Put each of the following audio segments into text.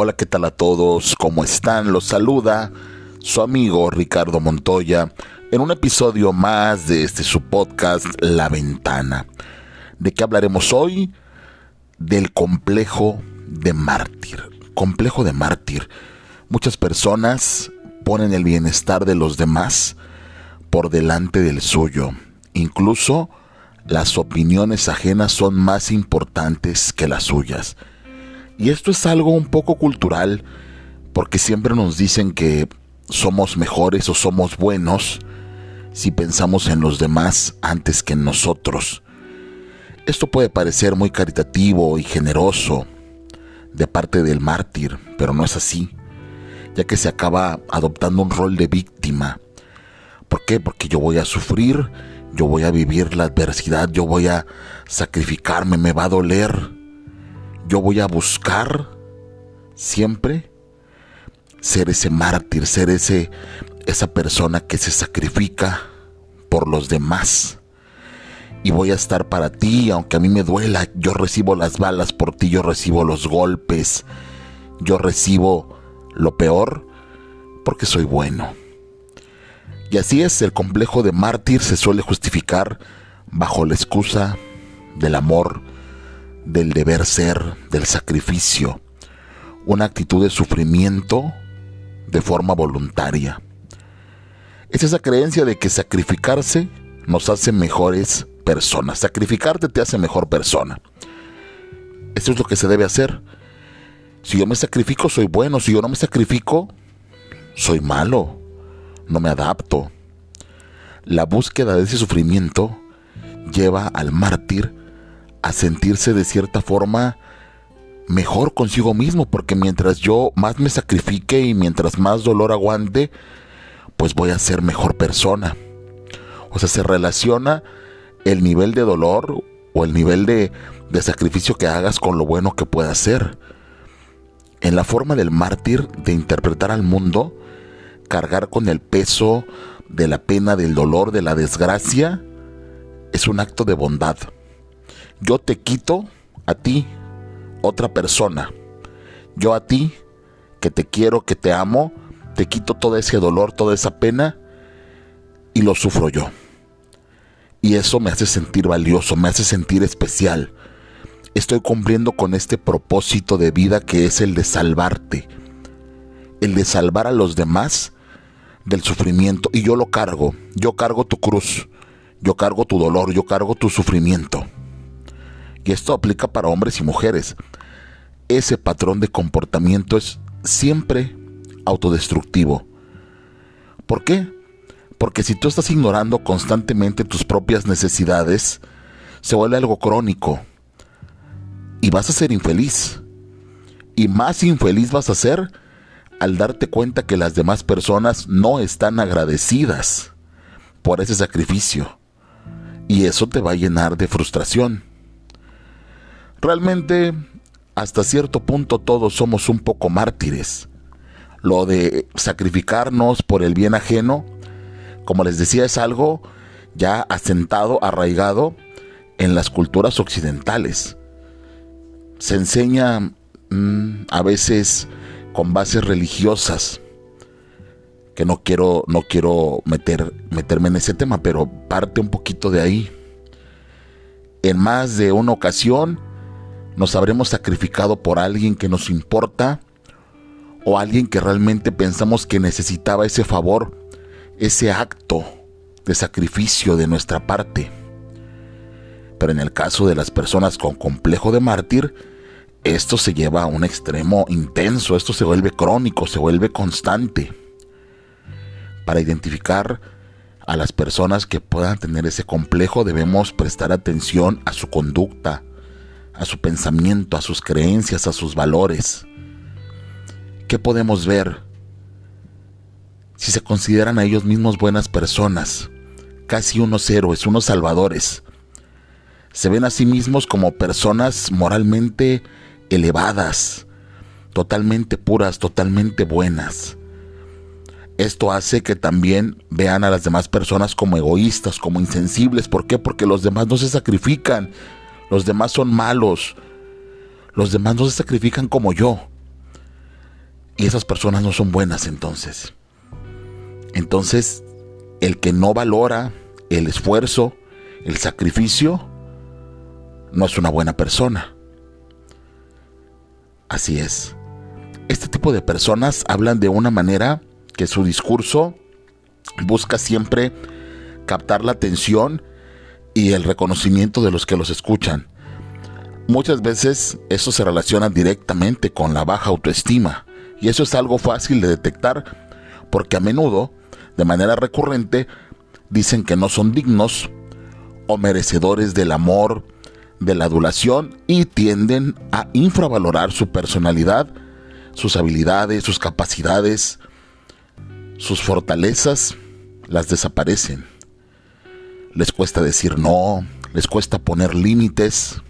Hola, ¿qué tal a todos? ¿Cómo están? Los saluda su amigo Ricardo Montoya en un episodio más de este su podcast La Ventana. ¿De qué hablaremos hoy? Del complejo de mártir. Complejo de mártir. Muchas personas ponen el bienestar de los demás por delante del suyo. Incluso las opiniones ajenas son más importantes que las suyas. Y esto es algo un poco cultural, porque siempre nos dicen que somos mejores o somos buenos si pensamos en los demás antes que en nosotros. Esto puede parecer muy caritativo y generoso de parte del mártir, pero no es así, ya que se acaba adoptando un rol de víctima. ¿Por qué? Porque yo voy a sufrir, yo voy a vivir la adversidad, yo voy a sacrificarme, me va a doler, yo voy a buscar siempre ser ese mártir, ser ese esa persona que se sacrifica por los demás. Y voy a estar para ti, aunque a mí me duela, yo recibo las balas por ti, yo recibo los golpes, yo recibo lo peor porque soy bueno. Y así es, el complejo de mártir se suele justificar bajo la excusa del amor, del deber ser, del sacrificio, una actitud de sufrimiento de forma voluntaria. Es esa creencia de que sacrificarse nos hace mejores personas. Sacrificarte te hace mejor persona. Eso es lo que se debe hacer. Si yo me sacrifico, soy bueno. Si yo no me sacrifico, soy malo. No me adapto. La búsqueda de ese sufrimiento lleva al mártir a sentirse de cierta forma mejor consigo mismo, porque mientras yo más me sacrifique y mientras más dolor aguante, pues voy a ser mejor persona. O sea, se relaciona el nivel de dolor o el nivel de, sacrificio que hagas con lo bueno que puedas hacer. En la forma del mártir de interpretar al mundo, cargar con el peso de la pena, del dolor, de la desgracia, es un acto de bondad yo te quito a ti, otra persona. Yo a ti, que te quiero, que te amo, te quito todo ese dolor, toda esa pena y lo sufro yo. Y eso me hace sentir valioso, me hace sentir especial. Estoy cumpliendo con este propósito de vida que es el de salvarte, el de salvar a los demás del sufrimiento. Y yo lo cargo, yo cargo tu cruz, yo cargo tu dolor, yo cargo tu sufrimiento y esto aplica para hombres y mujeres, ese patrón de comportamiento es siempre autodestructivo. ¿Por qué? Porque si tú estás ignorando constantemente tus propias necesidades, se vuelve algo crónico y vas a ser infeliz. Y más infeliz vas a ser al darte cuenta que las demás personas no están agradecidas por ese sacrificio. Y eso te va a llenar de frustración. Realmente, hasta cierto punto todos somos un poco mártires. Lo de sacrificarnos por el bien ajeno, como les decía, es algo ya asentado, arraigado en las culturas occidentales. Se enseña mm, a veces con bases religiosas, que no quiero, no quiero meter, meterme en ese tema, pero parte un poquito de ahí. En más de una ocasión nos habremos sacrificado por alguien que nos importa o alguien que realmente pensamos que necesitaba ese favor, ese acto de sacrificio de nuestra parte. Pero en el caso de las personas con complejo de mártir, esto se lleva a un extremo intenso, esto se vuelve crónico, se vuelve constante. Para identificar a las personas que puedan tener ese complejo debemos prestar atención a su conducta, a su pensamiento, a sus creencias, a sus valores. ¿Qué podemos ver si se consideran a ellos mismos buenas personas, casi unos héroes, unos salvadores? Se ven a sí mismos como personas moralmente elevadas, totalmente puras, totalmente buenas. Esto hace que también vean a las demás personas como egoístas, como insensibles. ¿Por qué? Porque los demás no se sacrifican, los demás son malos, los demás no se sacrifican como yo. Y esas personas no son buenas entonces. Entonces, el que no valora el esfuerzo, el sacrificio, no es una buena persona. Así es. Este tipo de personas hablan de una manera que su discurso busca siempre captar la atención y el reconocimiento de los que los escuchan. Muchas veces eso se relaciona directamente con la baja autoestima y eso es algo fácil de detectar porque a menudo, de manera recurrente, dicen que no son dignos o merecedores del amor, de la adulación y tienden a infravalorar su personalidad, sus habilidades, sus capacidades, sus fortalezas, las desaparecen. Les cuesta decir no, les cuesta poner límites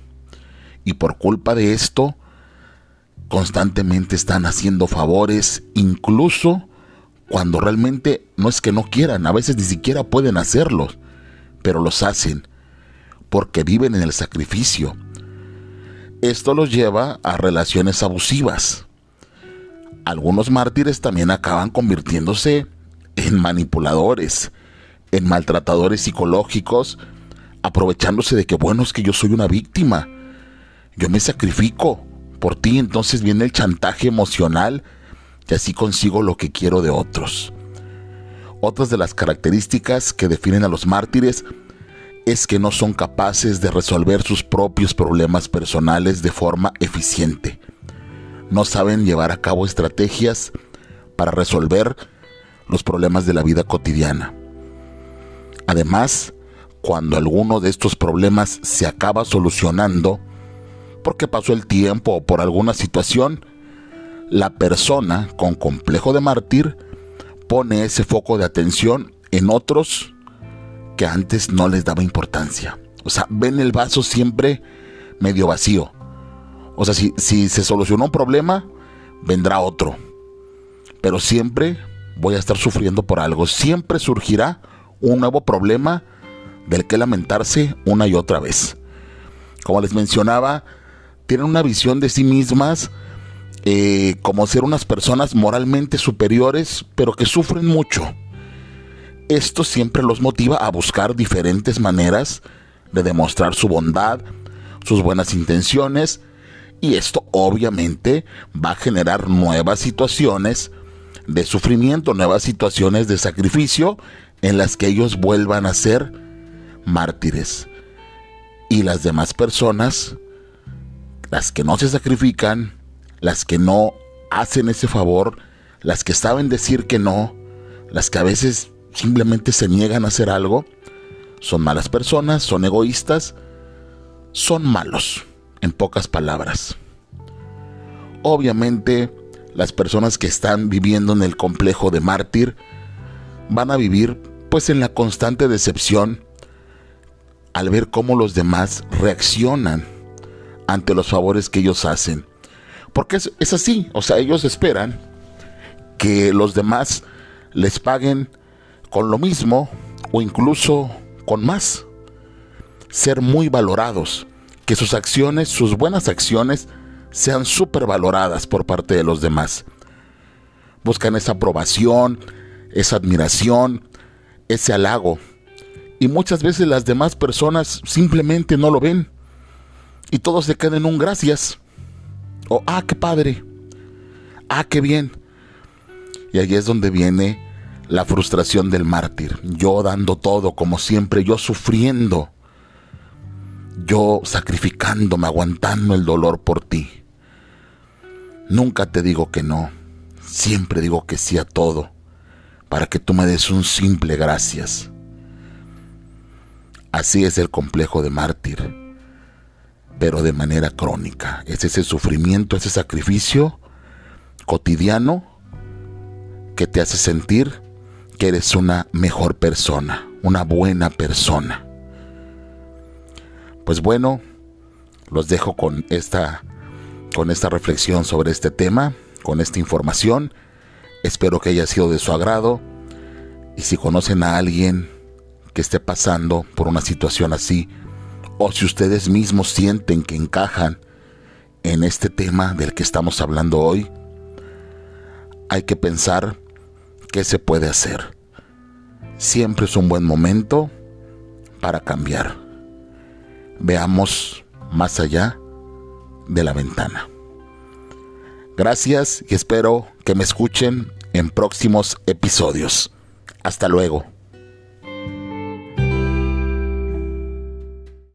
y por culpa de esto constantemente están haciendo favores, incluso cuando realmente no es que no quieran, a veces ni siquiera pueden hacerlos, pero los hacen porque viven en el sacrificio. Esto los lleva a relaciones abusivas. Algunos mártires también acaban convirtiéndose en manipuladores, en maltratadores psicológicos, aprovechándose de que bueno es que yo soy una víctima. Yo me sacrifico por ti, entonces viene el chantaje emocional y así consigo lo que quiero de otros. Otras de las características que definen a los mártires es que no son capaces de resolver sus propios problemas personales de forma eficiente. No saben llevar a cabo estrategias para resolver los problemas de la vida cotidiana. Además, cuando alguno de estos problemas se acaba solucionando, porque pasó el tiempo o por alguna situación, la persona con complejo de mártir pone ese foco de atención en otros que antes no les daba importancia. O sea, ven el vaso siempre medio vacío. O sea, si, si se solucionó un problema, vendrá otro. Pero siempre voy a estar sufriendo por algo. Siempre surgirá un nuevo problema del que lamentarse una y otra vez. Como les mencionaba, tienen una visión de sí mismas eh, como ser unas personas moralmente superiores, pero que sufren mucho esto siempre los motiva a buscar diferentes maneras de demostrar su bondad, sus buenas intenciones, y esto obviamente va a generar nuevas situaciones de sufrimiento, nuevas situaciones de sacrificio en las que ellos vuelvan a ser mártires. Y las demás personas, las que no se sacrifican, las que no hacen ese favor, las que saben decir que no, las que a veces simplemente se niegan a hacer algo, son malas personas, son egoístas, son malos, en pocas palabras. Obviamente, las personas que están viviendo en el complejo de mártir van a vivir pues en la constante decepción al ver cómo los demás reaccionan ante los favores que ellos hacen. Porque es, así, o sea, ellos esperan que los demás les paguen con lo mismo o incluso con más. Ser muy valorados, que sus acciones, sus buenas acciones, sean súper valoradas por parte de los demás. Buscan esa aprobación, esa admiración, ese halago. Y muchas veces las demás personas simplemente no lo ven. Y todos se quedan en un gracias. O, ah, qué padre. Ah, qué bien. Y ahí es donde viene la frustración del mártir, yo dando todo como siempre, yo sufriendo, yo sacrificándome, aguantando el dolor por ti. Nunca te digo que no, siempre digo que sí a todo, para que tú me des un simple gracias. Así es el complejo de mártir, pero de manera crónica. Es ese sufrimiento, ese sacrificio cotidiano que te hace sentir que eres una mejor persona, una buena persona. Pues bueno, los dejo con esta con esta reflexión sobre este tema, con esta información. Espero que haya sido de su agrado y si conocen a alguien que esté pasando por una situación así o si ustedes mismos sienten que encajan en este tema del que estamos hablando hoy, hay que pensar qué se puede hacer. Siempre es un buen momento para cambiar. Veamos más allá de la ventana. Gracias y espero que me escuchen en próximos episodios. Hasta luego.